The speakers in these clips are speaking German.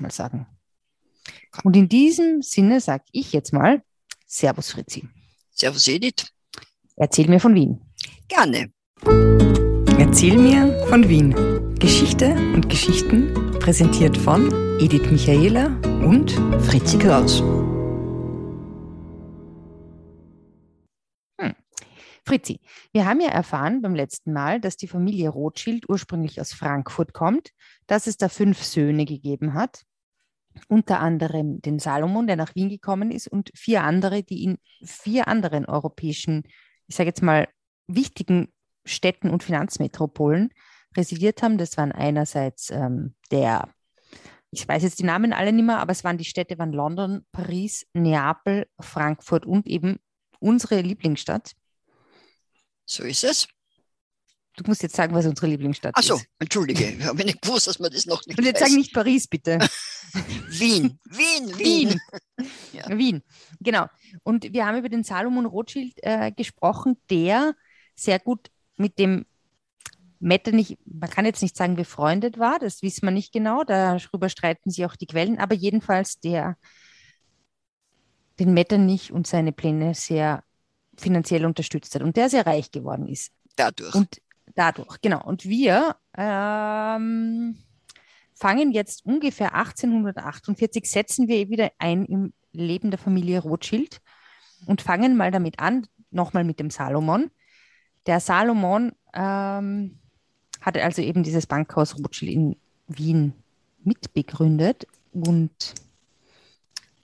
mal sagen. Und in diesem Sinne sage ich jetzt mal Servus Fritzi. Servus Edith. Erzähl mir von Wien. Gerne. Erzähl mir von Wien. Geschichte und Geschichten präsentiert von Edith Michaela und Fritzi Kraus. Hm. Fritzi, wir haben ja erfahren beim letzten Mal, dass die Familie Rothschild ursprünglich aus Frankfurt kommt, dass es da fünf Söhne gegeben hat unter anderem den Salomon, der nach Wien gekommen ist, und vier andere, die in vier anderen europäischen, ich sage jetzt mal, wichtigen Städten und Finanzmetropolen residiert haben. Das waren einerseits ähm, der, ich weiß jetzt die Namen alle nicht mehr, aber es waren die Städte waren London, Paris, Neapel, Frankfurt und eben unsere Lieblingsstadt. So ist es. Du musst jetzt sagen, was unsere Lieblingsstadt Ach so, ist. entschuldige, ich habe nicht gewusst, dass man das noch nicht Und jetzt weiß. sag nicht Paris, bitte. Wien, Wien, Wien. Wien. Ja. Wien, genau. Und wir haben über den Salomon Rothschild äh, gesprochen, der sehr gut mit dem Metternich, man kann jetzt nicht sagen, befreundet war, das wissen wir nicht genau, darüber streiten sich auch die Quellen, aber jedenfalls der den Metternich und seine Pläne sehr finanziell unterstützt hat und der sehr reich geworden ist. Dadurch. Und dadurch, genau. Und wir ähm, fangen jetzt ungefähr 1848, setzen wir wieder ein im Leben der Familie Rothschild und fangen mal damit an, nochmal mit dem Salomon. Der Salomon ähm, hatte also eben dieses Bankhaus Rothschild in Wien mitbegründet und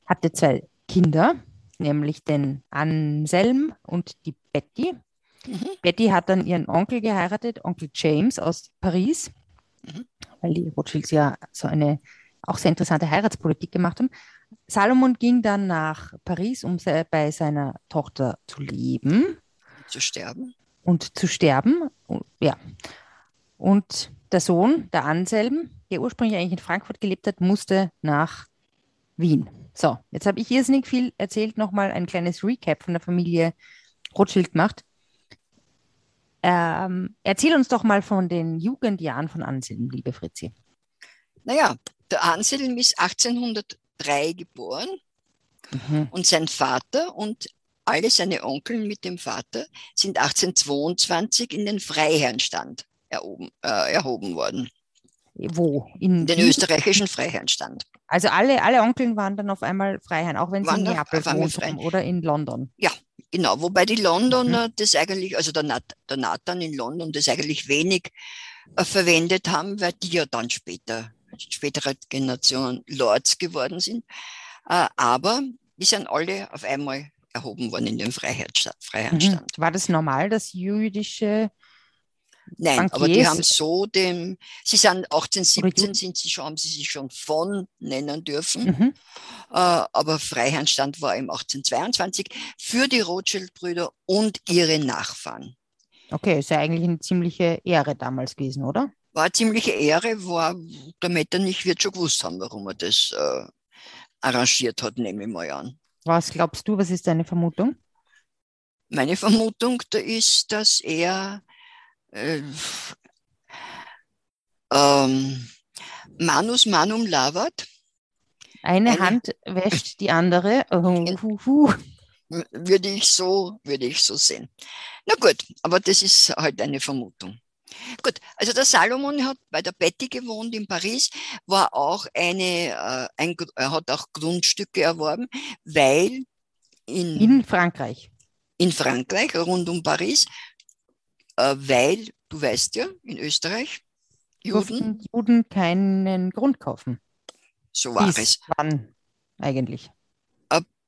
hatte zwei Kinder, nämlich den Anselm und die Betty. Mhm. Betty hat dann ihren Onkel geheiratet, Onkel James aus Paris, Mhm. weil die Rothschilds ja so eine auch sehr interessante Heiratspolitik gemacht haben. Salomon ging dann nach Paris, um bei seiner Tochter zu leben Zu sterben. und zu sterben. Ja. Und der Sohn, der Anselm, der ursprünglich eigentlich in Frankfurt gelebt hat, musste nach Wien. So, jetzt habe ich irrsinnig viel erzählt, nochmal ein kleines Recap von der Familie Rothschild gemacht. Ähm, erzähl uns doch mal von den Jugendjahren von Anselm, liebe Fritzi. Naja, der Anselm ist 1803 geboren Mhm. und sein Vater und alle seine Onkel mit dem Vater sind 1822 in den Freiherrenstand erhoben, äh, erhoben worden. Wo? In den österreichischen Freiherrenstand. Also alle, alle Onkeln waren dann auf einmal Freiherren, auch wenn sie Waren in Neapel haben oder in London. Genau, wobei die Londoner Mhm. das eigentlich, also der, Nat, der Nathan in London das eigentlich wenig äh, verwendet haben, weil die ja dann später, spätere Generationen Lords geworden sind. Äh, aber die sind alle auf einmal erhoben worden in den Mhm. Freiherrenstand. War das normal, dass jüdische Nein, aber die Bankiers- haben so dem, sie sind 1817 Juden- sind sie schon, haben sie sich schon von nennen dürfen, Mhm. äh, aber Freiherrenstand war im 1822 für die Rothschild-Brüder und ihre Nachfahren. Okay, ist ja eigentlich eine ziemliche Ehre damals gewesen, oder? War eine ziemliche Ehre, war der Metternich wird schon gewusst haben, warum er das äh, arrangiert hat, nehme ich mal an. Was glaubst du, was ist deine Vermutung? Meine Vermutung da ist, dass er äh, ähm, Manus Manum Lavat, Eine, Eine- Hand wäscht die andere. Oh, hu. würde ich so, würde ich so sehen. Na gut, aber das ist halt eine Vermutung. Gut, also der Salomon hat bei der Betty gewohnt in Paris, war auch eine, äh, ein, er hat auch Grundstücke erworben, weil in, In Frankreich. in Frankreich, rund um Paris, äh, weil, du weißt ja, in Österreich, Juden, Juden keinen Grund kaufen. so war Bis es. wann eigentlich?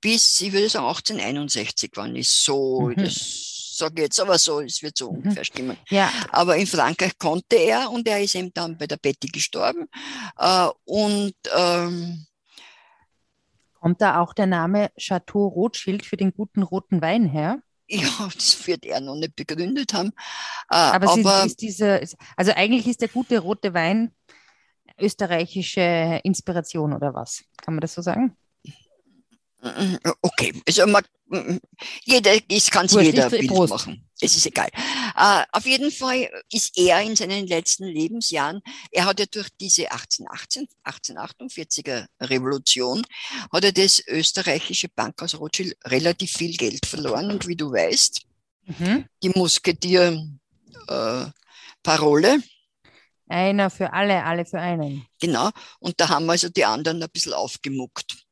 Bis, ich würde sagen, 1861 waren es so, Mhm. das sage ich jetzt aber so, es wird so Mhm. ungefähr stimmen. Ja, Aber in Frankreich konnte er und er ist eben dann bei der Betty gestorben. Äh, und ähm, kommt da auch der Name Chateau Rothschild für den guten roten Wein her? ja, das wird er noch nicht begründet haben. Äh, Aber, aber es ist, diese, also eigentlich ist der gute rote Wein österreichische Inspiration oder was? Kann man das so sagen? mm, okay, also man, mm, jeder, es kann sich Wurscht, jeder ich- Bild machen. Es ist egal. Uh, auf jeden Fall ist er in seinen letzten Lebensjahren, er hat ja durch diese 1818, 1848er Revolution, hat er das österreichische Bankhaus Rothschild relativ viel Geld verloren. Und wie du weißt, mhm. die Musketier-Parole, äh, einer für alle, alle für einen. Genau. Und da haben also die anderen ein bisschen aufgemuckt.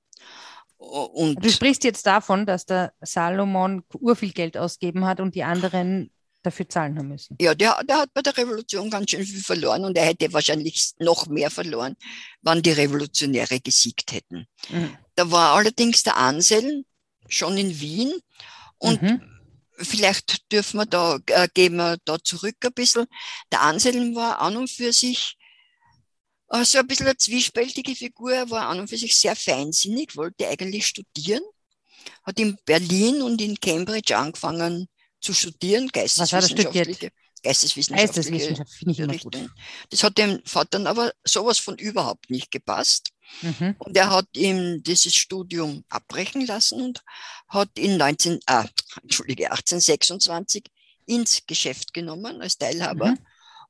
Und du sprichst jetzt davon, dass der Salomon urviel Geld ausgeben hat und die anderen dafür zahlen haben müssen. Ja, der, der hat bei der Revolution ganz schön viel verloren und er hätte wahrscheinlich noch mehr verloren, wann die Revolutionäre gesiegt hätten. Mhm. Da war allerdings der Anselm schon in Wien und mhm. vielleicht dürfen wir da, äh, gehen wir da zurück ein bisschen. Der Anselm war an und für sich so ein bisschen eine zwiespältige Figur. Er war an und für sich sehr feinsinnig, wollte eigentlich studieren, hat in Berlin und in Cambridge angefangen zu studieren, geisteswissenschaftliche. Geisteswissenschaftliche Geisteswissenschaft, Das hat dem Vater aber sowas von überhaupt nicht gepasst. Mhm. Und er hat ihm dieses Studium abbrechen lassen und hat in 19, ah, Entschuldige, 1826 ins Geschäft genommen als Teilhaber mhm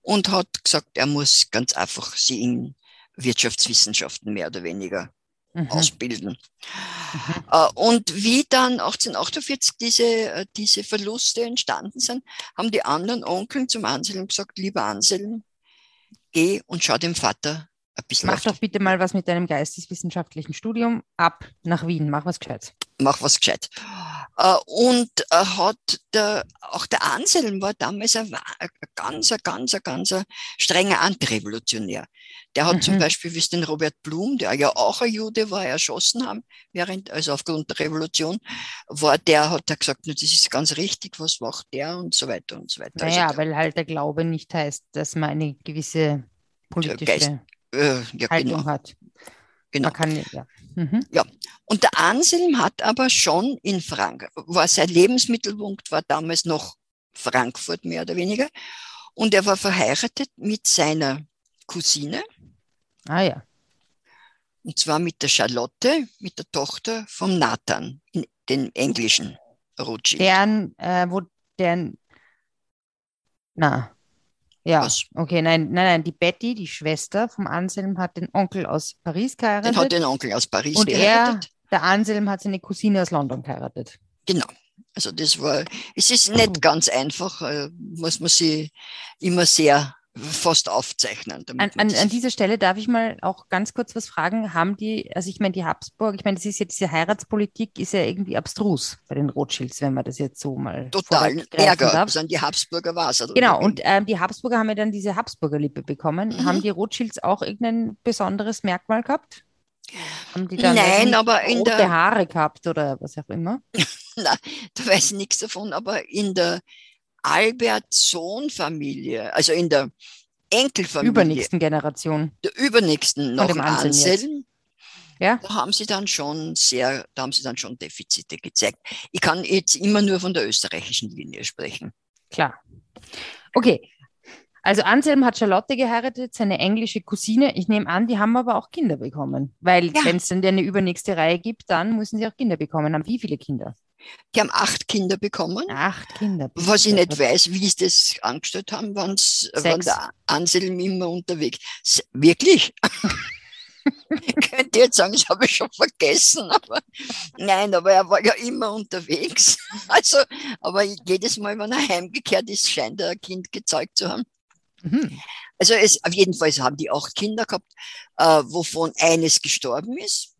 und hat gesagt, er muss ganz einfach sie in Wirtschaftswissenschaften mehr oder weniger mhm. ausbilden. Mhm. Äh, und wie dann 1848 diese, äh, diese Verluste entstanden sind, haben die anderen Onkeln zum Anselm gesagt, lieber Anselm, geh und schau dem Vater ein bisschen Mach doch bitte mal was mit deinem geisteswissenschaftlichen Studium ab nach Wien, mach was gescheit. Mach was gescheit. Äh, und äh, hat der, auch der Anselm war damals ein, ein ganz, ein ganz, ein ganz strenger Antirevolutionär. Der hat mhm. zum Beispiel, wie es den Robert Blum, der ja auch ein Jude war, erschossen haben, während, also aufgrund der Revolution, war der, hat er gesagt, das ist ganz richtig, was macht der und so weiter und so weiter. Naja, also, weil halt der Glaube nicht heißt, dass man eine gewisse politische Geist, äh, ja, Haltung genau. hat. Genau. Kann, ja. Mhm. ja. Und der Anselm hat aber schon in Frankreich, war sein Lebensmittelpunkt war damals noch Frankfurt mehr oder weniger. Und er war verheiratet mit seiner Cousine. Ah ja. Und zwar mit der Charlotte, mit der Tochter vom Nathan, den englischen Rothschild. Deren, äh, wo deren, na, ja, Was? okay, nein, nein, nein, die Betty, die Schwester vom Anselm, hat den Onkel aus Paris geheiratet. Den hat den Onkel aus Paris und geheiratet. Er, der Anselm hat seine Cousine aus London geheiratet. Genau. Also das war, es ist nicht ganz einfach, äh, muss man sie immer sehr fast aufzeichnen. An, an, an, dieser Stelle darf ich mal auch ganz kurz was fragen. Haben die, also ich meine, die Habsburg, ich meine, das ist ja diese Heiratspolitik, ist ja irgendwie abstrus bei den Rothschilds, wenn man das jetzt so mal. Total Ärger, darf. sind die Habsburger war es. Genau, und ähm, die Habsburger haben ja dann diese Habsburger Lippe bekommen. Mhm. Haben die Rothschilds auch irgendein besonderes Merkmal gehabt? Haben die dann Nein, aber in der Haare gehabt oder was auch immer? Nein, da weiß ich nichts davon, aber in der Albert-Sohn-Familie, also in der Enkelfamilie. Übernächsten Generation. Der übernächsten noch Anselm. Ja. Da haben sie dann schon sehr, da haben sie dann schon Defizite gezeigt. Ich kann jetzt immer nur von der österreichischen Linie sprechen. Klar. Okay. Also Anselm hat Charlotte geheiratet, seine englische Cousine. Ich nehme an, die haben aber auch Kinder bekommen. Weil ja. wenn es dann eine übernächste Reihe gibt, dann müssen sie auch Kinder bekommen. Haben wie viele Kinder? Die haben acht Kinder bekommen. Acht Kinder. Was ich nicht weiß, wie sie das angestellt haben, waren der Anselm immer unterwegs. Wirklich? ich könnte jetzt sagen, das habe ich schon vergessen, aber nein, aber er war ja immer unterwegs. Also, aber jedes Mal, wenn er heimgekehrt ist, scheint er ein Kind gezeugt zu haben. Mhm. Also es, auf jeden Fall haben die acht Kinder gehabt, äh, wovon eines gestorben ist.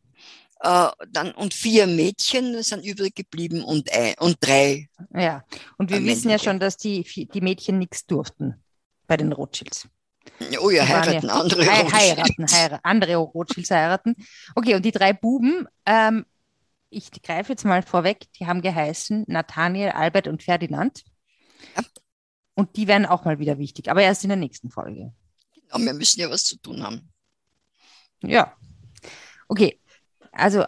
Äh, dann, und vier Mädchen sind übrig geblieben und, ein, und drei. Ja, und wir wissen ja schon, dass die, die Mädchen nichts durften bei den Rothschilds. Oh ja, heiraten ja, andere he Heiraten, heiraten, andere Rothschilds heiraten. Okay, und die drei Buben, ähm, ich greife jetzt mal vorweg, die haben geheißen Nathaniel, Albert und Ferdinand. Ja. Und die werden auch mal wieder wichtig, aber erst in der nächsten Folge. Genau, wir müssen ja was zu tun haben. Ja. Okay, also,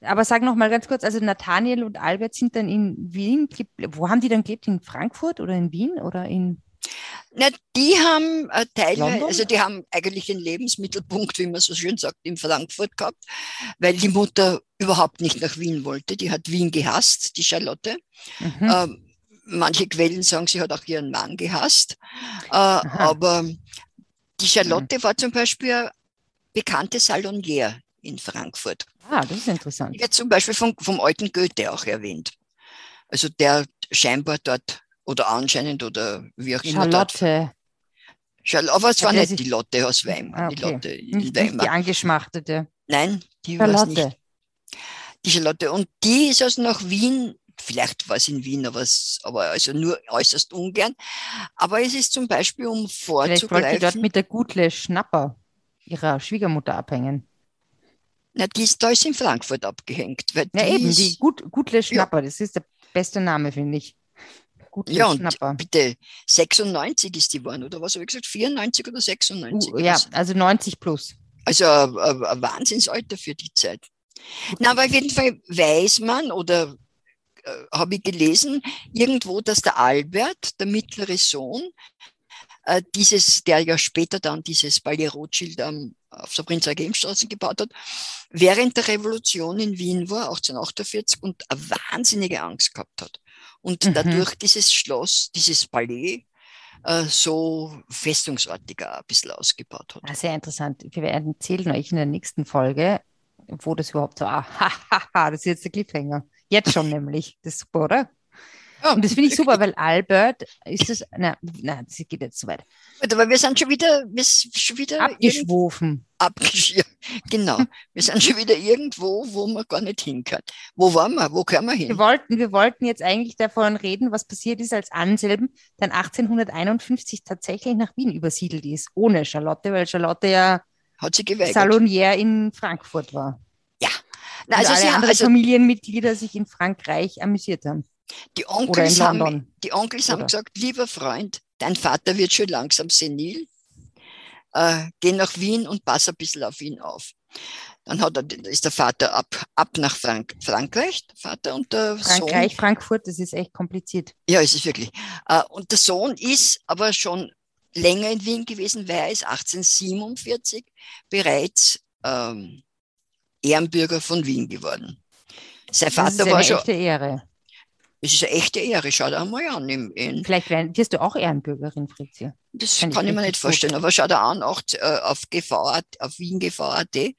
aber sag noch mal ganz kurz, also Nathaniel und Albert sind dann in Wien, wo haben die dann gelebt? In Frankfurt oder in Wien oder in? Na, die haben äh, teilweise, also die haben eigentlich den Lebensmittelpunkt, wie man so schön sagt, in Frankfurt gehabt, weil die Mutter überhaupt nicht nach Wien wollte. Die hat Wien gehasst, die Charlotte. Mhm. Ähm, manche Quellen sagen, sie hat auch ihren Mann gehasst. Äh, aber die Charlotte mhm. war zum Beispiel eine bekannte Salonier in Frankfurt. Ah, das ist interessant. Wird zum Beispiel vom, vom alten Goethe auch erwähnt. Also der scheinbar dort oder anscheinend oder wie auch immer. Charlotte. Charlotte, aber es war nicht die Lotte aus Weimar. Ah, okay. Die Lotte in nicht, Weimar. Nicht die angeschmachtete. Nein, die war nicht. Die Charlotte. Und die ist also nach Wien vielleicht war es in Wien, aber, es, aber also nur äußerst ungern. Aber es ist zum Beispiel, um vorzugreifen. Vielleicht wollte dort mit der Gutle Schnapper ihrer Schwiegermutter abhängen. Na, die ist, da ist in Frankfurt abgehängt. Weil ja, eben, ist, die Gut, Gutle Schnapper, ja. das ist der beste Name, finde ich. Gutle ja, Schnapper. und bitte, 96 ist die geworden, oder was habe ich gesagt? 94 oder 96? Uh, ja, also 90 plus. Also ein, ein Wahnsinnsalter für die Zeit. Na, aber auf jeden Fall weiß man oder äh, habe ich gelesen, irgendwo, dass der Albert, der mittlere Sohn, äh, dieses, der ja später dann dieses Palais Rothschild am, auf der Prinz Eugenstraße gebaut hat, während der Revolution in Wien war, 1848, und eine wahnsinnige Angst gehabt hat. Und mhm. dadurch dieses Schloss, dieses Palais, äh, so festungsartiger ein bisschen ausgebaut hat. Ah, sehr interessant. Wir werden erzählen euch in der nächsten Folge, wo das überhaupt so, ah, ha, ha, ha, das ist jetzt der Cliffhanger. Jetzt schon nämlich. Das ist super, oder? Ja, und das finde ich super, weil Albert ist es, na, na, das geht jetzt zu weit. Aber wir sind schon wieder, wir sind schon wieder abgeschwofen. Abgesch genau. wir sind schon wieder irgendwo, wo man gar nicht hin kann. Wo waren wir? Wo können wir hin? Wir wollten, wir wollten jetzt eigentlich davon reden, was passiert ist, als Anselm dann 1851 tatsächlich nach Wien übersiedelt ist, ohne Charlotte, weil Charlotte ja Hat sie geweigert. Salonier in Frankfurt war. Na, also alle anderen also, Familienmitglieder sich in Frankreich amüsiert haben. Die Onkels, haben, die Onkels haben gesagt, lieber Freund, dein Vater wird schon langsam senil. Äh, geh nach Wien und pass ein bisschen auf ihn auf. Dann hat er, ist der Vater ab, ab nach Frank Frankreich, der Vater und der Frankreich, Sohn. Frankfurt, das ist echt kompliziert. Ja, es ist wirklich. Äh, und der Sohn ist aber schon länger in Wien gewesen, weil er ist 1847 bereits ähm, Ehrenbürger von Wien geworden. Sein Vater das ist eine war schon. Ehre. Es ist eine echte Ehre, schau dir einmal an. Im, in, Vielleicht wirst du auch Ehrenbürgerin, Fritzi. Das kann, kann ich, mir nicht vorstellen, gut. aber schau dir an, auch äh, auf, GV, auf WienGV.at.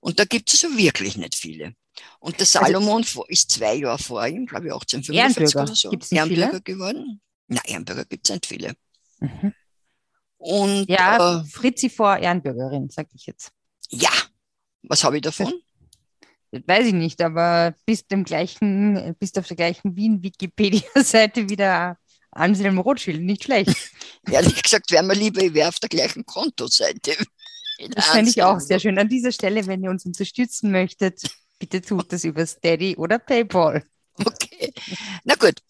Und da gibt es also wirklich nicht viele. Und der also Salomon also, ist zwei Jahre vor ihm, glaube ich, 1845 oder so. Gibt's Ehrenbürger viele? geworden. Nein, Ehrenbürger gibt es nicht viele. Mhm. Und, ja, äh, Fritzi vor Ehrenbürgerin, sag ich jetzt. Ja, was habe ich davon? Weiß ich nicht, aber bist, dem gleichen, bist auf der gleichen Wien-Wikipedia-Seite wieder Anselm Rothschild, nicht schlecht. Ehrlich gesagt, wäre mir lieber, ich wäre auf der gleichen Kontoseite. Das fände ich auch sehr schön. An dieser Stelle, wenn ihr uns unterstützen möchtet, bitte tut das über Steady oder PayPal. Okay. Na gut.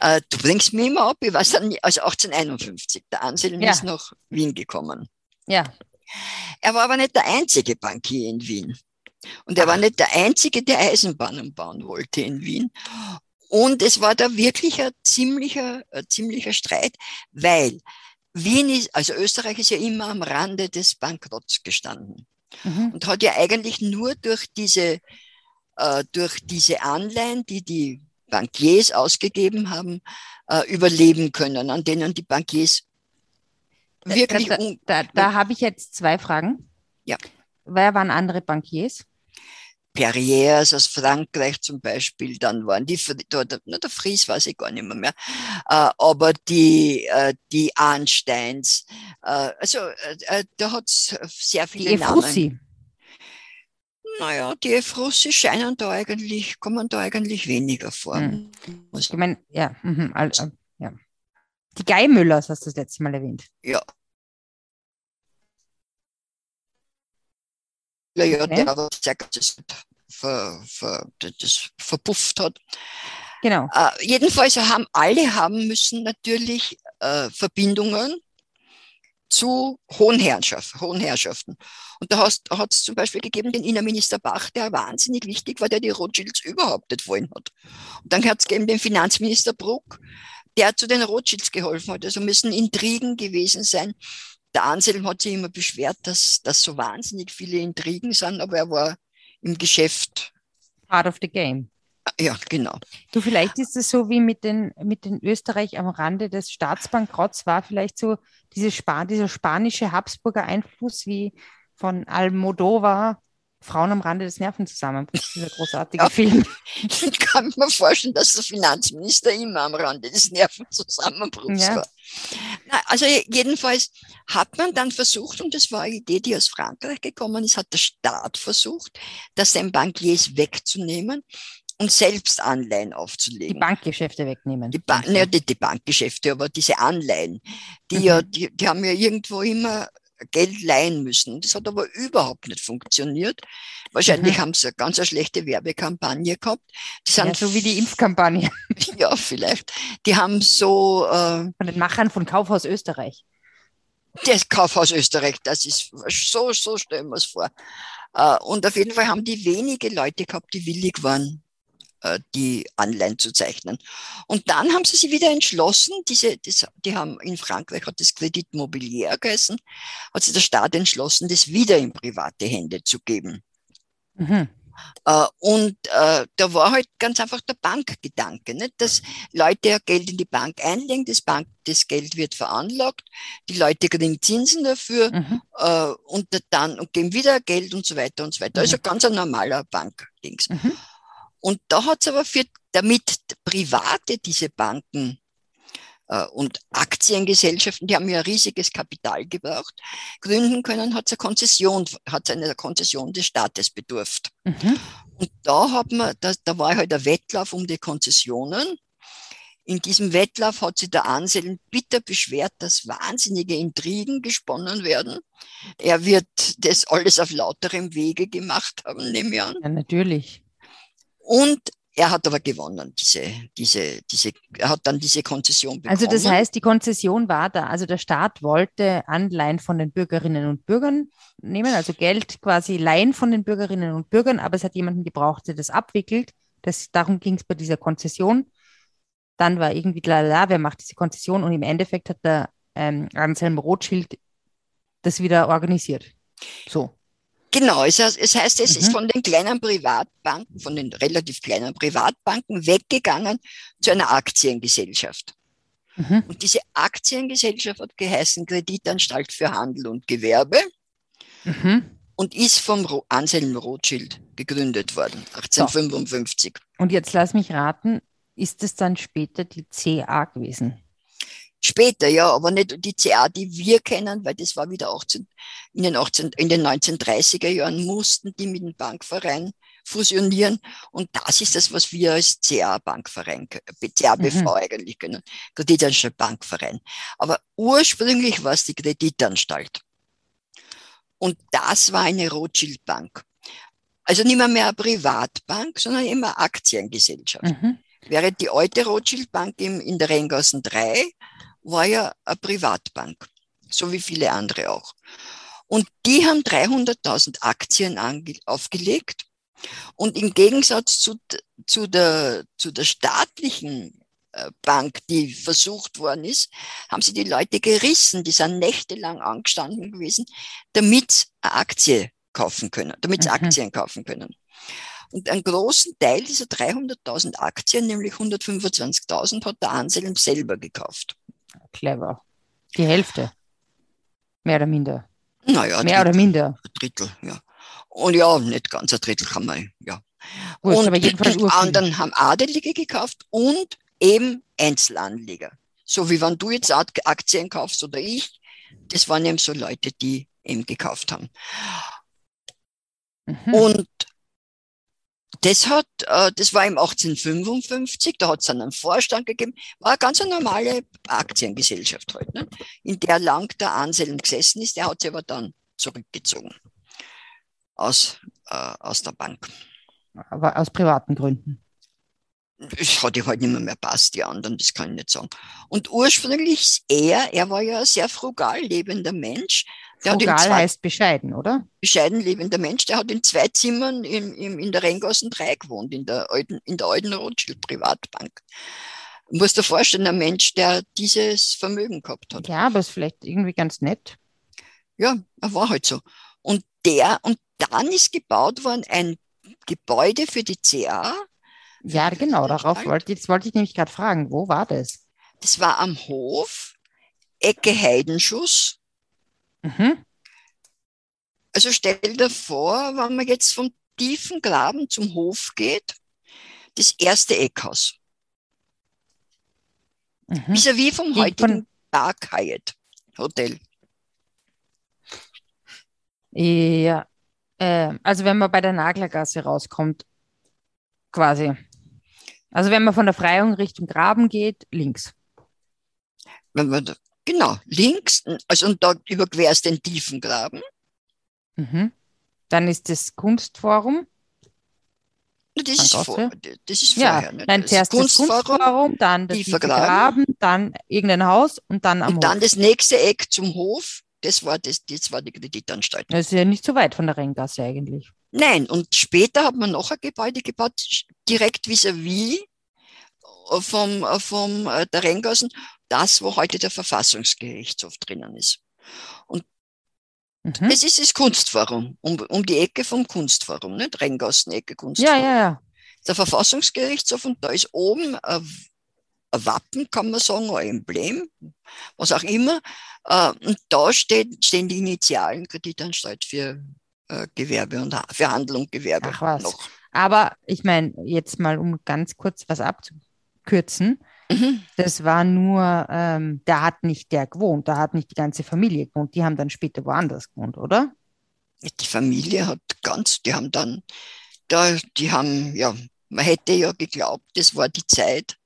Äh, du bringst mich immer ab. Ich weiß dann, also 1851. Der Anselm ja. ist nach Wien gekommen. Ja. Er war aber nicht der einzige Bankier in Wien. Und er war nicht der einzige, der Eisenbahnen bauen wollte in Wien. Und es war da wirklich ein ziemlicher, ein ziemlicher Streit, weil Wien ist, also Österreich ist ja immer am Rande des Bankrotts gestanden. Mhm. Und hat ja eigentlich nur durch diese, äh, durch diese Anleihen, die die Bankiers ausgegeben haben, äh, überleben können, an denen die Bankiers wirklich. Da, da, da, da habe ich jetzt zwei Fragen. Ja. Wer waren andere Bankiers? Perriers aus Frankreich zum Beispiel, dann waren die, dort, na, der Fries weiß ich gar nicht mehr, mehr. Äh, aber die, äh, die Arnsteins, äh, also äh, äh da hat es sehr viele die Namen. Naja, die Efrussi scheinen da eigentlich, kommen da eigentlich weniger vor. Hm. Ich meine, ja, mhm, also, ja. Die Geimüllers hast du das letzte Mal erwähnt. Ja. Ja, ja, okay. der aber sehr das, ver, ver, das verpufft hat. Genau. Äh, jedenfalls haben alle haben müssen natürlich äh, Verbindungen zu hohen, Herrschaft, hohen Herrschaften. Und da hat es zum Beispiel gegeben den Innenminister Bach, der wahnsinnig wichtig war, der die Rothschilds überhaupt nicht wollen hat. Und dann hat es gegeben den Finanzminister Bruck, der zu den Rothschilds geholfen hat. Also müssen Intrigen gewesen sein. Der Anselm hat sich immer beschwert, dass, dass so wahnsinnig viele Intrigen sind, aber er war im Geschäft. Part of the game. Ja, genau. Du, vielleicht ist es so wie mit den, mit den Österreich am Rande des Staatsbankrotts, war vielleicht so diese Spa dieser spanische Habsburger Einfluss wie von Almodovar Frauen am Rande des Nervenzusammenbruchs, dieser großartige ja, Film. Ich kann mir vorstellen, dass der Finanzminister immer am Rande des Nervenzusammenbruchs ja. war. Also jedenfalls hat man dann versucht, und das war eine Idee, die aus Frankreich gekommen ist, hat der Staat versucht, das den Bankiers wegzunehmen und selbst Anleihen aufzulegen. Die Bankgeschäfte wegnehmen. Die, ba ne, die, die Bankgeschäfte, aber diese Anleihen, die mhm. ja, die, die haben ja irgendwo immer Geld leihen müssen. Das hat aber überhaupt nicht funktioniert. Wahrscheinlich mhm. haben sie eine ganz eine schlechte Werbekampagne gehabt. Die sind ja, so wie die Impfkampagne. ja, vielleicht. Die haben so. Äh, von den Machern von Kaufhaus Österreich. Das Kaufhaus Österreich, das ist so, so stellen wir es vor. Äh, und auf jeden Fall haben die wenige Leute gehabt, die willig waren, die Anleihen zu zeichnen. Und dann haben sie sich wieder entschlossen, diese, das, die haben in Frankreich hat das Kredit Mobilier geheißen, hat sich der Staat entschlossen, das wieder in private Hände zu geben. Mhm. Uh, und uh, da war halt ganz einfach der Bankgedanke, nicht? dass Leute ja Geld in die Bank einlegen, das, Bank, das Geld wird veranlagt, die Leute kriegen Zinsen dafür mhm. uh, und dann und geben wieder Geld und so weiter und so weiter. Also mhm. Also ganz ein normaler Bankdings. Mhm. Und da hat es aber für, damit Private diese Banken äh, und Aktiengesellschaften, die haben ja riesiges Kapital gebraucht, gründen können, hat es eine Konzession, hat eine Konzession des Staates bedurft. Mhm. Und da hat man, da, da war halt der Wettlauf um die Konzessionen. In diesem Wettlauf hat sich der Anselm bitter beschwert, dass wahnsinnige Intrigen gesponnen werden. Er wird das alles auf lauterem Wege gemacht haben, nehme ich an. Ja, natürlich. Und er hat aber gewonnen, diese, diese, diese, er hat dann diese Konzession bekommen. Also das heißt, die Konzession war da. Also der Staat wollte Anleihen von den Bürgerinnen und Bürgern nehmen, also Geld quasi leihen von den Bürgerinnen und Bürgern, aber es hat jemanden gebraucht, der das abwickelt. Das, darum ging es bei dieser Konzession. Dann war irgendwie klar, wer macht diese Konzession und im Endeffekt hat der ähm, Anselm Rothschild das wieder organisiert. So. Genau, es heißt, es, heißt, es mhm. ist von den kleinen Privatbanken, von den relativ kleinen Privatbanken weggegangen zu einer Aktiengesellschaft. Mhm. Und diese Aktiengesellschaft hat geheißen Kreditanstalt für Handel und Gewerbe mhm. und ist vom Anselm Rothschild gegründet worden, 1855. So. Und jetzt lass mich raten, ist es dann später die CA gewesen? Später, ja, aber nicht die CA, die wir kennen, weil das war wieder 18, in den, 18, in den 1930er Jahren mussten die mit dem Bankverein fusionieren. Und das ist das, was wir als CA-Bankverein, CABV mhm. eigentlich kennen, Kreditanstalt Bankverein. Aber ursprünglich war es die Kreditanstalt. Und das war eine Rothschild-Bank. Also nicht mehr, mehr eine Privatbank, sondern immer Aktiengesellschaft. Mhm. Während die alte Rothschild Bank in der Rheingassen 3 war ja eine Privatbank, so wie viele andere auch. Und die haben 300.000 Aktien aufgelegt. Und im Gegensatz zu, zu, der, zu der staatlichen äh, Bank, die versucht worden ist, haben sie die Leute gerissen. Die sind nächtelang angestanden gewesen, damit Aktie kaufen können, damit sie mhm. Aktien kaufen können. Und einen großen Teil dieser 300.000 Aktien, nämlich 125.000, hat der Anselm selber gekauft clever. Die Hälfte. Mehr oder minder. Naja, mehr Drittel, oder minder. Ein Drittel, ja. Und ja, nicht ganz ein Drittel kann man, ja. Wurscht, und aber jedenfalls die anderen haben Adelige gekauft und eben Einzelanleger. So wie wenn du jetzt Aktien kaufst oder ich, das waren eben so Leute, die eben gekauft haben. Mhm. Und das hat, äh, das war im 1855, da hat es einen Vorstand gegeben, war eine ganz normale Aktiengesellschaft halt, ne? in der lang der Anselm gesessen ist, der hat sich aber dann zurückgezogen aus, äh, aus der Bank. Aber aus privaten Gründen. Es hat ihm halt nicht mehr, mehr passt, die anderen, das kann ich nicht sagen. Und ursprünglich er, er war ja ein sehr frugal lebender Mensch, Frugal zwei, heißt bescheiden, oder? Bescheiden lebender Mensch, der hat in zwei Zimmern im, im, in der Rheingassen 3 gewohnt, in der alten, in der alten Rothschild Privatbank. Du musst dir vorstellen, ein Mensch, der dieses Vermögen gehabt hat. Ja, aber ist vielleicht irgendwie ganz nett. Ja, er war halt so. Und der, und dann ist gebaut worden ein Gebäude für die CA, Ja, genau, darauf wollte, das wollte ich nämlich gerade fragen. Wo war das? Das war am Hof, Ecke Heidenschuss. Mhm. Also stell dir vor, wenn man jetzt vom tiefen Graben zum Hof geht, das erste Eckhaus. Mhm. Vis-à-vis vom Die heutigen Park Hyatt Hotel. Ja, äh, also wenn man bei der Naglergasse rauskommt, quasi. Also wenn man von der Freiung Richtung Graben geht, links. Wenn man genau, links, also und da überquerst den tiefen Graben. Mhm. Dann ist das Kunstforum. Das ist, vor, Austria. das ist Ja, vorher. ne? nein, Das zuerst das Kunstforum Kunstforum, dann der tiefe Graben. Dann irgendein Haus und dann am und dann Hof. das nächste Eck zum Hof. Das war, das, das war die Kreditanstalt. Das ist ja nicht so weit von der Renngasse eigentlich. Nein, und später hat man noch ein Gebäude gebaut, direkt vis-à-vis äh, vom, äh, vom äh, der Renngassen, das, wo heute der Verfassungsgerichtshof drinnen ist. Mhm. Das ist das Kunstforum, um, um die Ecke vom Kunstforum, nicht? Renngassen-Ecke Ja, Kunstforum. ja, ja. Der Verfassungsgerichtshof und da ist oben ein, Wappen, kann man sagen, ein Emblem, was auch immer. Äh, Und da steht, stehen die Initialen Kreditanstalt für äh, Gewerbe und für Handel und Gewerbe Ach was. noch. Aber ich meine, jetzt mal, um ganz kurz was abzukürzen, Mhm. das war nur, ähm, da hat nicht der gewohnt, da hat nicht die ganze Familie gewohnt, die haben dann später woanders gewohnt, oder? Die Familie hat ganz, die haben dann, da, die haben, ja, man hätte ja geglaubt, das war die Zeit,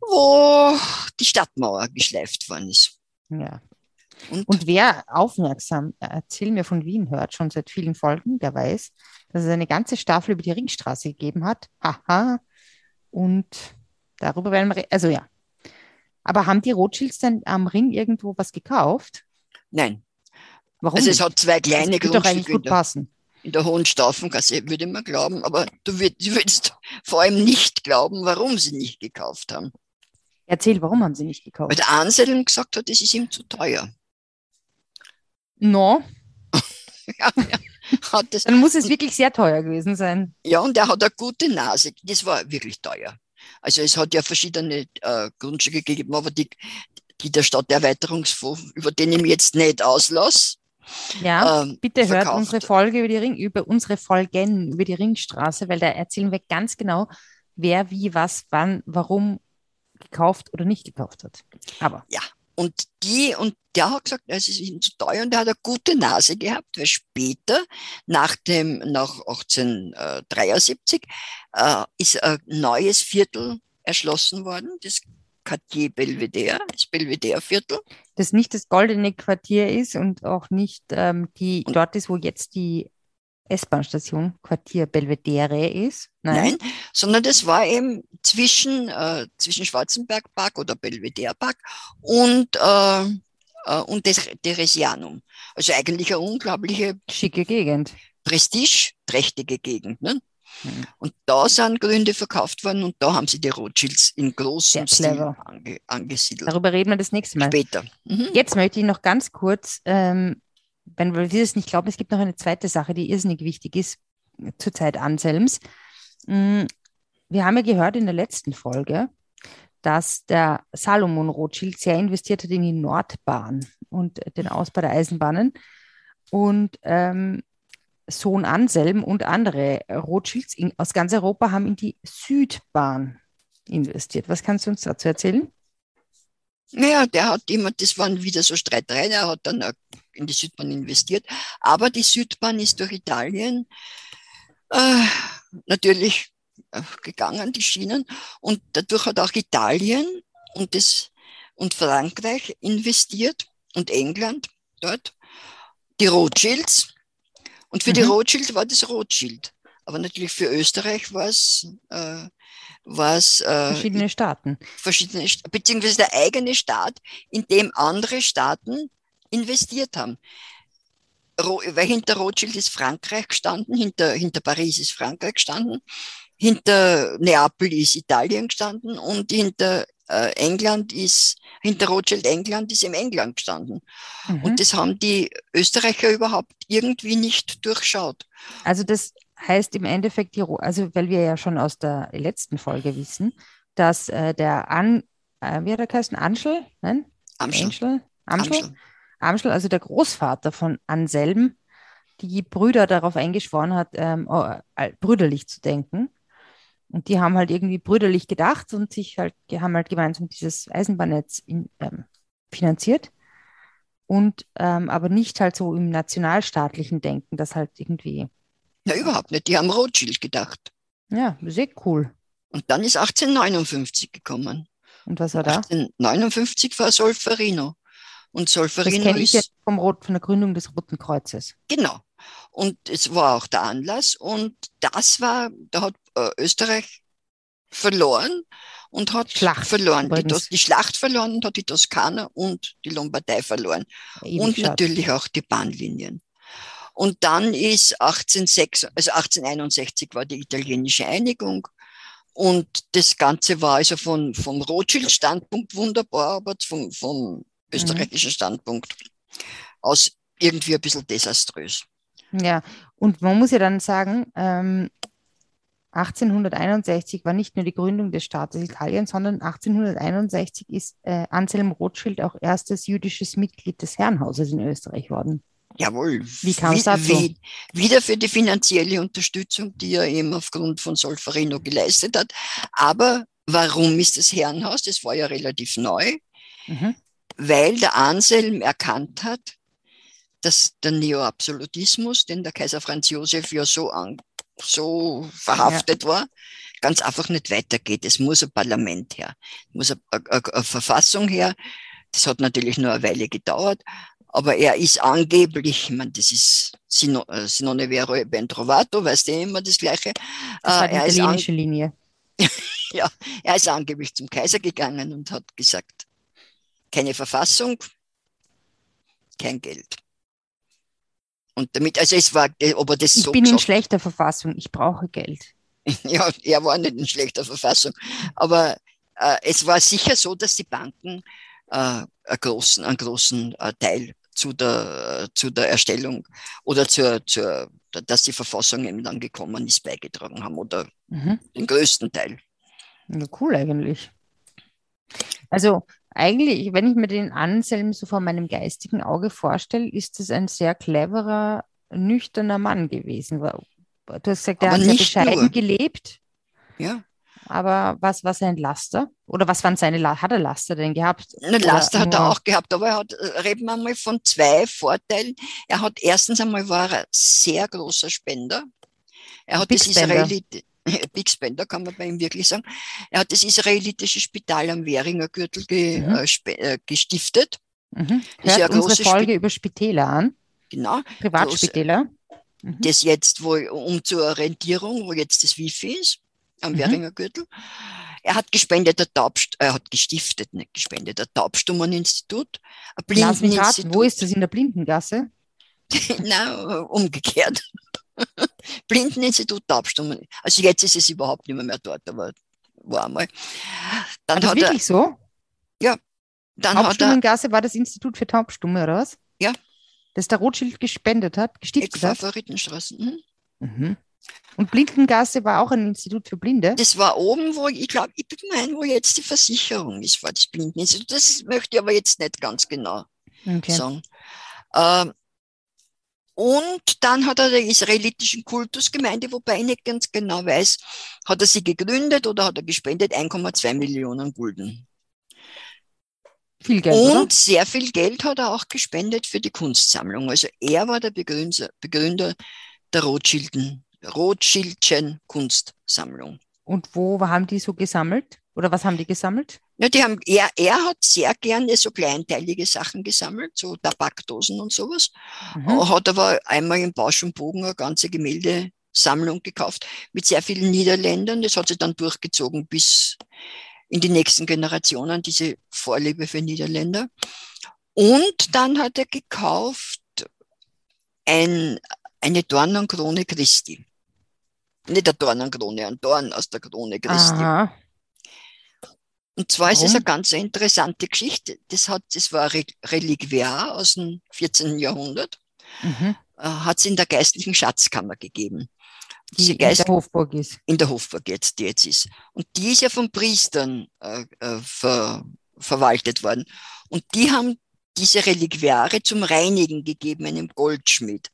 wo die Stadtmauer geschleift worden ist. Ja. Und, Und wer aufmerksam äh, Erzähl mir von Wien hört, schon seit vielen Folgen, der weiß, dass es eine ganze Staffel über die Ringstraße gegeben hat. Haha. Und darüber werden wir, also ja. Aber haben die Rothschilds denn am Ring irgendwo was gekauft? nein, Warum also es hat zwei Das kleine doch eigentlich Grundstücke in gut der, passen. in der Hohenstaufengasse, würde man glauben, aber du würd- du würdest vor allem nicht glauben, warum sie nicht gekauft haben. Erzähl, warum haben sie nicht Weil gekauft? der Anselm gesagt hat, das ist ihm zu teuer. No, Ja, er hat das, dann muss es wirklich sehr teuer gewesen sein. ja, und er hat eine gute Nase. Das war wirklich teuer. Also es hat ja verschiedene äh, Grundstücke gegeben, aber die, die der Stadterweiterungsfonds, über den ich mich jetzt nicht auslasse, Ja, ähm, bitte hört verkauft. unsere Folge über die Ring, über unsere Folgen über die Ringstraße, weil da erzählen wir ganz genau, wer wie was wann warum gekauft oder nicht gekauft hat. Aber Und die, und der hat gesagt, es ist ihm zu teuer und der hat eine gute Nase gehabt, weil später, nach dem, nach 1873, äh, ist ein neues Viertel erschlossen worden, das Quartier Belvedere, das Belvedere-Viertel. das nicht das goldene Quartier ist und auch nicht ähm, die Und- dort ist, wo jetzt die S-Bahn-Station Quartier Belvedere ist. Nein, sondern das war eben zwischen, äh, zwischen Schwarzenberg Park oder Belvedere Park und, äh, äh, und das Theresianum. Also eigentlich eine unglaubliche Schicke Gegend. prestigeträchtige Gegend. Ne? Mhm. Und da sind Gründe verkauft worden und da haben sie die Rothschilds in großem Stil ange, angesiedelt. Darüber reden wir das nächste Mal. Später. Mhm. Jetzt möchte ich noch ganz kurz, ähm, wenn wir das nicht glauben, es gibt noch eine zweite Sache, die irrsinnig wichtig ist zur Zeit Anselms. Mm, Wir haben ja gehört in der letzten Folge, dass der Salomon Rothschild sehr investiert hat in die Nordbahn und den Ausbau der Eisenbahnen. Und ähm, Sohn Anselm und andere Rothschilds in, aus ganz Europa haben in die Südbahn investiert. Was kannst du uns dazu erzählen? Naja, der hat immer, das waren wieder so Streitereien, er hat dann in die Südbahn investiert. Aber die Südbahn ist durch Italien äh, natürlich äh, gegangen, die Schienen. Und dadurch hat auch Italien und, das, und Frankreich investiert und England dort, die Rothschilds. Und für die Mhm. Rothschild war das Rothschild. Aber natürlich für Österreich war es, äh, war es äh, Verschiedene Staaten. verschiedene, beziehungsweise der eigene Staat, in dem andere Staaten investiert haben. Weil hinter Rothschild ist Frankreich gestanden, hinter, hinter Paris ist Frankreich gestanden, hinter Neapel ist Italien gestanden und hinter äh, England ist, hinter Rothschild England ist im England gestanden. Mhm. Und das haben die Österreicher überhaupt irgendwie nicht durchschaut. Also das heißt im Endeffekt, die, also weil wir ja schon aus der letzten Folge wissen, dass äh, der An, äh, wie hat er geheißen? Anschel? Nein? Amschel. Amschel? Amschel? Amschel, also der Großvater von Anselm, die Brüder darauf eingeschworen hat, ähm, oh, äh, brüderlich zu denken. Und die haben halt irgendwie brüderlich gedacht und sich halt, die haben halt gemeinsam dieses Eisenbahnnetz in, ähm, finanziert. Und ähm, aber nicht halt so im nationalstaatlichen Denken, das halt irgendwie, Ja, überhaupt nicht. Die haben Rothschild gedacht. ja, sehr cool. Und dann ist 1859 gekommen. Und was war da? 1859 war Solferino. Und Das Solferino kenne ich ist, ja vom Rot, von der Gründung des Roten Kreuzes. genau. Und es war auch der Anlass. Und das war, da hat äh, Österreich verloren und hat Schlacht verloren. Die, übrigens. Die Schlacht verloren und hat die Toskana und die Lombardei verloren. Ewig und schade. natürlich auch die Bahnlinien. Und dann ist 1806, also 1861 war die italienische Einigung. Und das Ganze war also von, vom Rothschild-Standpunkt wunderbar, aber vom, vom österreichischen Standpunkt aus irgendwie ein bisschen desaströs. Ja, und man muss ja dann sagen, ähm, 1861 war nicht nur die Gründung des Staates Italien, sondern 1861 ist äh, Anselm Rothschild auch erstes jüdisches Mitglied des Herrenhauses in Österreich worden. Jawohl. Wie kam es dazu? wie- wieder für die finanzielle Unterstützung, die er eben aufgrund von Solferino geleistet hat. Aber warum ist das Herrenhaus? Das war ja relativ neu. Mhm. Weil der Anselm erkannt hat, dass der Neoabsolutismus, den der Kaiser Franz Josef ja so, an, so verhaftet war, ganz einfach nicht weitergeht. Es muss ein Parlament her, es muss eine, eine, eine Verfassung her. Das hat natürlich nur eine Weile gedauert, aber er ist angeblich, ich meine, das ist Sino, äh, Sinone Vero e Ben Trovato, weißt du immer das Gleiche. Das war Äh, die er, italienische Linie. er ist angeblich zum Kaiser gegangen und hat gesagt, keine Verfassung, kein Geld. Und damit, also es war, ob er das Ich so bin in gesagt schlechter Verfassung, ich brauche Geld. ja, er war nicht in schlechter Verfassung, aber äh, es war sicher so, dass die Banken äh, einen großen, einen großen äh, Teil zu der, zu der Erstellung oder zur, zur, dass die Verfassung eben dann gekommen ist, beigetragen haben oder Mhm. den größten Teil. Ja, cool eigentlich. Also eigentlich, wenn ich mir den Anselm so vor meinem geistigen Auge vorstelle, ist es ein sehr cleverer, nüchterner Mann gewesen. Du hast gesagt, er hat sehr bescheiden nur. gelebt, Ja. aber was war sein Laster? Oder was waren seine, La hat er Laster denn gehabt? Eine Oder Laster hat er auch gehabt, aber er hat, äh, reden wir mal von zwei Vorteilen. Er hat erstens einmal war er sehr großer Spender. Er hat Big das Spender. Israelit, Big Spender kann man bei ihm wirklich sagen. Er hat das israelitische Spital am Währinger Gürtel ge, Mhm. äh, äh, gestiftet. Mhm. ja Hört eine unsere Folge über Spitäler an, Genau. Privatspitäler. Mhm. Das jetzt, wo, um zur Orientierung, wo jetzt das Wifi ist, am Mhm. Währinger Gürtel. Er hat gespendet, der Taubst, er hat gestiftet, nicht gespendet, der Taubstummeninstitut, ein Lass mich raten, Blindeninstitut. wo ist das in der Blindengasse? Nein, umgekehrt. Blindeninstitut Taubstummen. Also jetzt ist es überhaupt nicht mehr, mehr dort, aber war einmal. Dann War das hat er, wirklich so? dann hat er Taubstummengasse war das Institut für Taubstumme, oder was? Ja. Das der Rothschild gespendet hat, gestiftet hat? Favoritenstraßen. Mhm. Mhm. Und Blindengasse war auch ein Institut für Blinde? Das war oben, wo ich glaube, ich bin mein, wo jetzt die Versicherung ist, war das Blindeninstitut. Das möchte ich aber jetzt nicht ganz genau Okay. sagen. Ähm, und dann hat er der israelitischen Kultusgemeinde, wobei ich nicht ganz genau weiß, hat er sie gegründet oder hat er gespendet 1,2 Millionen Gulden. Viel Geld, Und oder? sehr viel Geld hat er auch gespendet für die Kunstsammlung. Also er war der Begründer, Begründer der Rothschilden, Rothschildschen Kunstsammlung. Und wo haben die so gesammelt? Oder was haben die gesammelt? Ja, die haben, er, er hat sehr gerne so kleinteilige Sachen gesammelt, so Tabakdosen und sowas. Mhm. Hat aber einmal im Bausch und Bogen eine ganze Gemäldesammlung gekauft mit sehr vielen Niederländern. Das hat sich dann durchgezogen bis in die nächsten Generationen, diese Vorliebe für Niederländer. Und dann hat er gekauft ein, eine Dornenkrone Christi. Nicht eine Dornenkrone, ein Dorn aus der Krone Christi. Aha. Und zwar ist es Warum? eine ganz interessante Geschichte. Das, hat, das war ein Re- Reliquiar aus dem 14. Jahrhundert, Mhm. äh, hat es in der geistlichen Schatzkammer gegeben. die in der Hofburg ist. In der Hofburg jetzt, die jetzt ist. Und die ist ja von Priestern äh, äh, ver, verwaltet worden. Und die haben diese Reliquiare zum Reinigen gegeben, einem Goldschmied,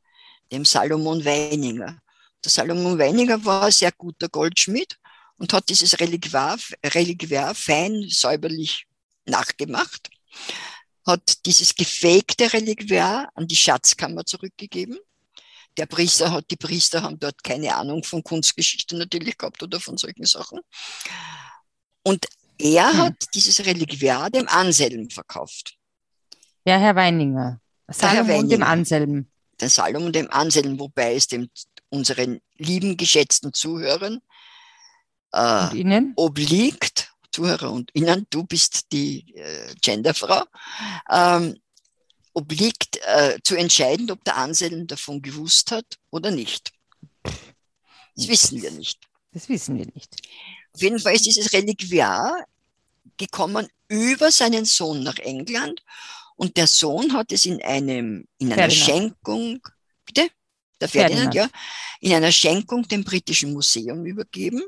dem Salomon Weininger. Der Salomon Weininger war ein sehr guter Goldschmied und hat dieses Reliquar, Reliquar fein säuberlich nachgemacht, hat dieses gefakte Reliquar an die Schatzkammer zurückgegeben. Der Priester hat, die Priester haben dort keine Ahnung von Kunstgeschichte natürlich gehabt oder von solchen Sachen. Und er hm. hat dieses Reliquar dem Anselm verkauft. Ja, Herr Weininger. Salomon und dem Anselm. Der Salomon dem Anselm, wobei es dem unseren lieben, geschätzten Zuhörern äh, obliegt, Zuhörer und Ihnen, du bist die äh, Genderfrau, ähm, obliegt äh, zu entscheiden, ob der Anselm davon gewusst hat oder nicht. Das wissen wir nicht. Das wissen wir nicht. Auf jeden Fall ist dieses Reliquiar gekommen über seinen Sohn nach England und der Sohn hat es in einem, in einer Ferdinand. Schenkung, bitte? Der Ferdinand, Ferdinand, ja, in einer Schenkung dem Britischen Museum übergeben.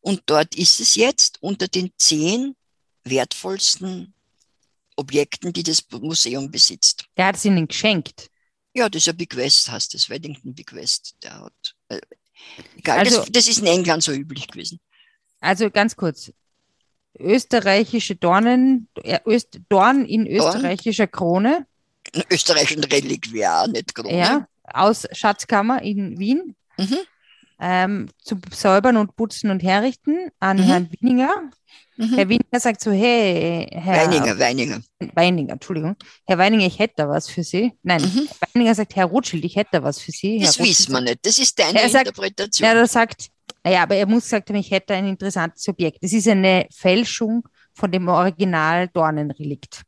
Und dort ist es jetzt unter den zehn wertvollsten Objekten, die das Museum besitzt. Der hat es ihnen geschenkt. Ja, das ist ein Bequest, heißt das, Weddington Bequest. Der hat, äh, egal, also, das, das ist in England so üblich gewesen. Also ganz kurz, österreichische Dornen, Öst, Dorn in österreichischer Krone. In österreichischen Reliquiar, nicht Krone. Ja, aus Schatzkammer in Wien. Mhm. Ähm, zum Säubern und Putzen und Herrichten an mhm. Herrn Wieninger. Mhm. Herr Wieninger sagt so, hey, Herr Weininger, Weininger. Weininger, Entschuldigung. Herr Weininger, ich hätte da was für Sie. Nein, mhm. Weininger sagt, Herr Rothschild, ich hätte da was für Sie. Das Herr wissen wir nicht, das ist deine er Interpretation. Sagt, ja, er sagt, naja, aber er muss gesagt haben, ich hätte ein interessantes Objekt. Es ist eine Fälschung von dem Original Dornenrelikt.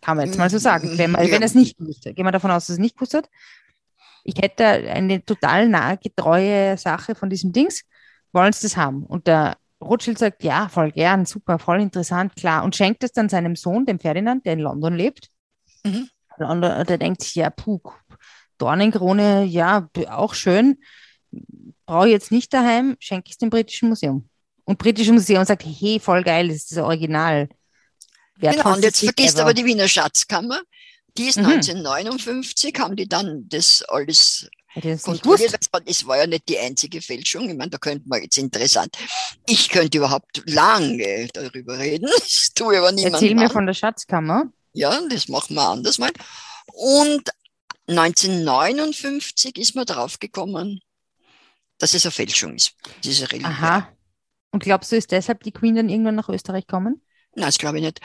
Kann man jetzt mal so sagen. Wenn, man, ja. wenn er es nicht gewusst hat. Gehen wir davon aus, dass er es nicht gewusst hat. Ich hätte eine total nahe, getreue Sache von diesem Dings. Wollen Sie das haben? Und der Rothschild sagt, ja, voll gern, super, voll interessant, klar. Und schenkt es dann seinem Sohn, dem Ferdinand, der in London lebt. Mhm. Und der denkt sich, ja, puh, Dornenkrone, ja, auch schön brauche ich jetzt nicht daheim, schenke ich es dem Britischen Museum. Und Britische Museum sagt, hey, voll geil, das ist das Original. Genau, und jetzt vergisst ever. aber die Wiener Schatzkammer, die ist mhm. 1959, haben die dann das alles kontrolliert. Es war ja nicht die einzige Fälschung. Ich meine, da könnte man jetzt interessant. Ich könnte überhaupt lange darüber reden. Das tue aber niemand. Erzähl mir von der Schatzkammer. Ja, das machen wir anders mal. Und 1959 ist man draufgekommen, dass es eine Fälschung ist, diese Reliquie. Aha. Und glaubst du, ist deshalb die Queen dann irgendwann nach Österreich kommen? Nein, das glaube ich nicht.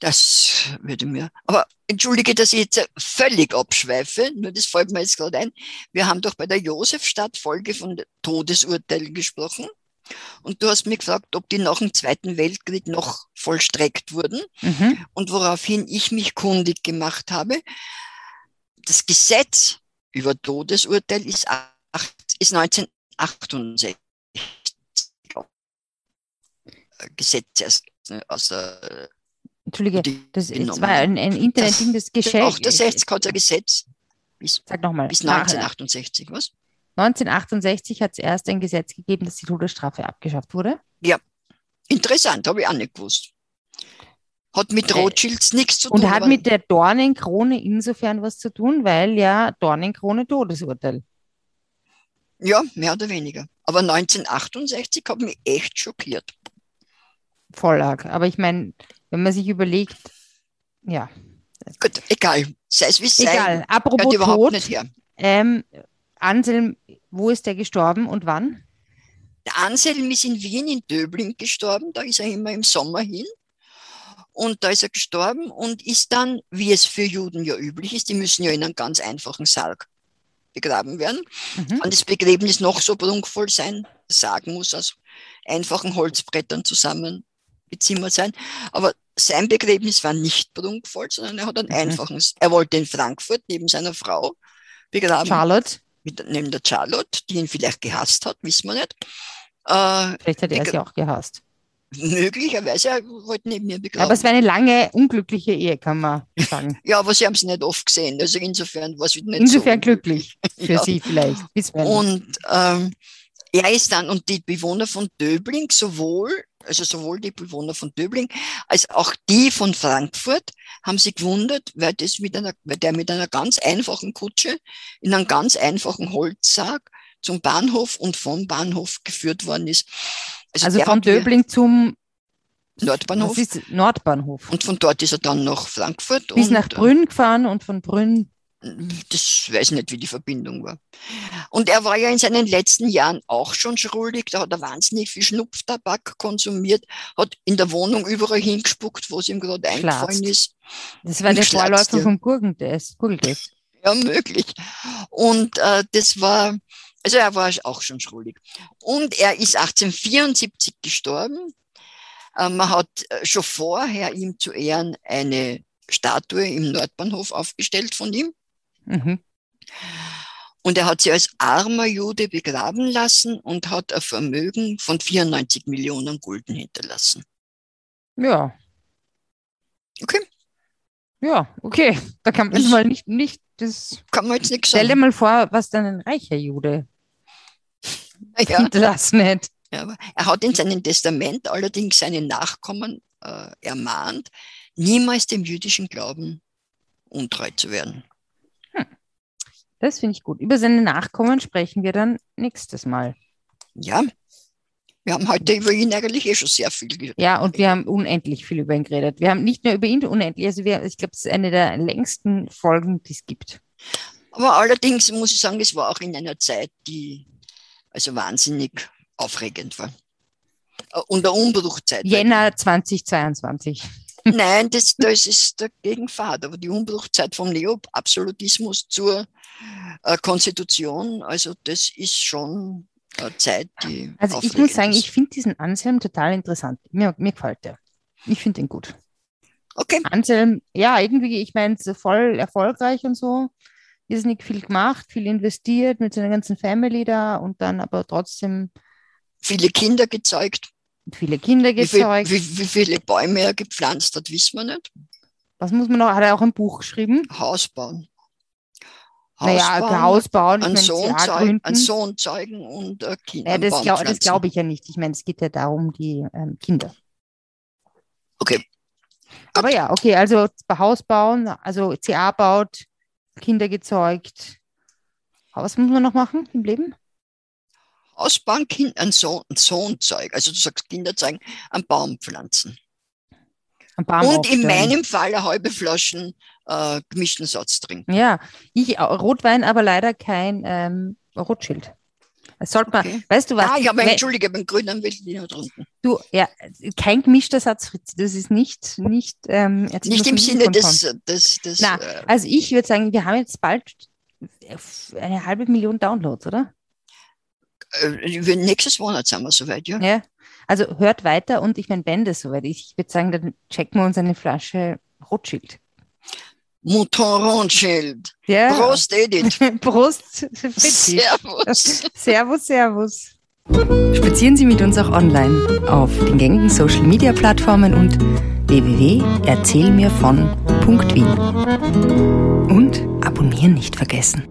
Das würde mir. Aber entschuldige, dass ich jetzt völlig abschweife, nur das fällt mir jetzt gerade ein. Wir haben doch bei der Josefstadt-Folge von Todesurteilen gesprochen. Und du hast mich gefragt, ob die nach dem Zweiten Weltkrieg noch vollstreckt wurden. Mhm. Und woraufhin ich mich kundig gemacht habe. Das Gesetz über Todesurteil ist ist 1968 Gesetz aus der Entschuldige, das, das war ein, ein Internet-Ding, das Geschäft. 68 hat ein Gesetz. Bis, Sag nochmal. Bis 1968, was? 1968 hat es erst ein Gesetz gegeben, dass die Todesstrafe abgeschafft wurde. Ja, interessant, habe ich auch nicht gewusst. Hat mit äh, Rothschilds äh, nichts zu tun. Und hat mit der Dornenkrone insofern was zu tun, weil ja Dornenkrone Todesurteil. Ja, mehr oder weniger. Aber 1968 hat mich echt schockiert. Voll arg. Aber ich meine, wenn man sich überlegt, ja. Gut, egal. Sei es wie es sei. Egal. Apropos Tod. Ähm, Anselm, wo ist der gestorben und wann? Der Anselm ist in Wien, in Döbling gestorben. Da ist er immer im Sommer hin. Und da ist er gestorben und ist dann, wie es für Juden ja üblich ist, die müssen ja in einem ganz einfachen Sarg begraben werden. Mhm. Und das Begräbnis noch so prunkvoll sein, sagen muss, aus einfachen Holzbrettern zusammen bezimmert sein. Aber sein Begräbnis war nicht prunkvoll, sondern er hat ein mhm. einfaches, er wollte in Frankfurt neben seiner Frau begraben. Charlotte? Mit, neben der Charlotte, die ihn vielleicht gehasst hat, wissen wir nicht. Äh, vielleicht hat er sie auch gehasst. möglicherweise halt neben mir begraben. Aber es war eine lange, unglückliche Ehe, kann man sagen. ja, aber sie haben es nicht oft gesehen. Also insofern war es nicht Insofern so. glücklich für Ja. sie vielleicht. Und ähm, er ist dann, und die Bewohner von Döbling, sowohl, also sowohl die Bewohner von Döbling als auch die von Frankfurt, haben sich gewundert, weil, das mit einer, weil der mit einer ganz einfachen Kutsche in einem ganz einfachen Holzsack zum Bahnhof und vom Bahnhof geführt worden ist. Also der von Döbling zum Nordbahnhof. Nordbahnhof. Und von dort ist er dann nach Frankfurt. Bis und, nach Brünn gefahren und von Brünn. Das weiß ich nicht, wie die Verbindung war. Und er war ja in seinen letzten Jahren auch schon schrullig. Da hat er wahnsinnig viel Schnupftabak konsumiert, hat in der Wohnung überall hingespuckt, wo es ihm gerade eingefallen ist. Das war der Vorläufer ja. vom. Gurgeltest. Ja, möglich. Und äh, das war, also er war auch schon schrullig. Und er ist 1874 gestorben. Äh, man hat äh, schon vorher ihm zu Ehren eine Statue im Nordbahnhof aufgestellt von ihm. Mhm. Und er hat sie als armer Jude begraben lassen und hat ein Vermögen von 94 Millionen Gulden hinterlassen. Ja. Okay. Ja, okay. Da kann man mal nicht, nicht das. Kann man jetzt nichts Stell dir sagen. mal vor, was dann ein reicher Jude Ja, hinterlassen hätte. ja, er hat in seinem Testament allerdings seine Nachkommen äh, ermahnt, niemals dem jüdischen Glauben untreu zu werden. Das finde ich gut. Über seine Nachkommen sprechen wir dann nächstes Mal. Ja, wir haben heute über ihn eigentlich eh schon sehr viel geredet. Ja, und wir haben unendlich viel über ihn geredet. Wir haben nicht nur über ihn unendlich, also wir, ich glaube, es ist eine der längsten Folgen, die es gibt. Aber allerdings muss ich sagen, es war auch in einer Zeit, die also wahnsinnig aufregend war. Äh, Und eine Umbruchzeit. Jänner 2022. Nein, das, das ist der Gegenpfad. Aber die Umbruchzeit vom Neoabsolutismus zur äh, Konstitution, also das ist schon eine Zeit, die. Also ich muss sagen, ist. ich finde diesen Anselm total interessant. Mir, mir gefällt der. Ich finde den gut. Okay, Anselm, ja, irgendwie, ich meine, so voll erfolgreich und so. Irrsinnig viel gemacht, viel investiert mit seiner ganzen Family da und dann aber trotzdem viele Kinder gezeugt. Viele Kinder Wie, viel, gezeugt. wie, wie viele Bäume er gepflanzt hat, wissen wir nicht. Was muss man noch? Hat er auch ein Buch geschrieben? Haus bauen. naja, bauen, Haus bauen, einen Sohn, zeug, einen Sohn zeugen und äh, Kinder. Ja, das glaube glaub ich ja nicht. Ich meine, es geht ja darum, die ähm, Kinder. Okay. Aber ja, okay, also Haus bauen, also CA baut, Kinder gezeugt. Was muss man noch machen im Leben? Ausbauen, kind, einen Sohn, einen Sohn zeugen. Also du sagst Kinder zeugen, einen Baum pflanzen. Ein Baum und in aufstellen. meinem Fall eine halbe Flaschen äh, gemischten Satz trinken. Ja, ich au- Rotwein, aber leider kein ähm, Rotschild. Das sollte man, Okay. weißt du was? Ah, ich habe entschuldige, beim Grünen will ich nicht trinken. du, ja, kein gemischter Satz, Fritz. Das ist nicht, nicht, ähm, Nicht im Sinne des, des, des Na, äh, Also ich würde sagen, wir haben jetzt bald eine halbe Million Downloads, oder? Äh, wir- nächstes Monat sind wir soweit, ja. Ja. Also hört weiter und ich meine, wenn das soweit ist, ich würde sagen, dann checken wir uns eine Flasche Rothschild. Mouton Rothschild. Ja. Prost, Edith. Prost, Fritzi. Servus. Servus, Servus. Spazieren Sie mit uns auch online auf den gängigen Social Media Plattformen und www.erzählmirvon.wien. Und abonnieren nicht vergessen.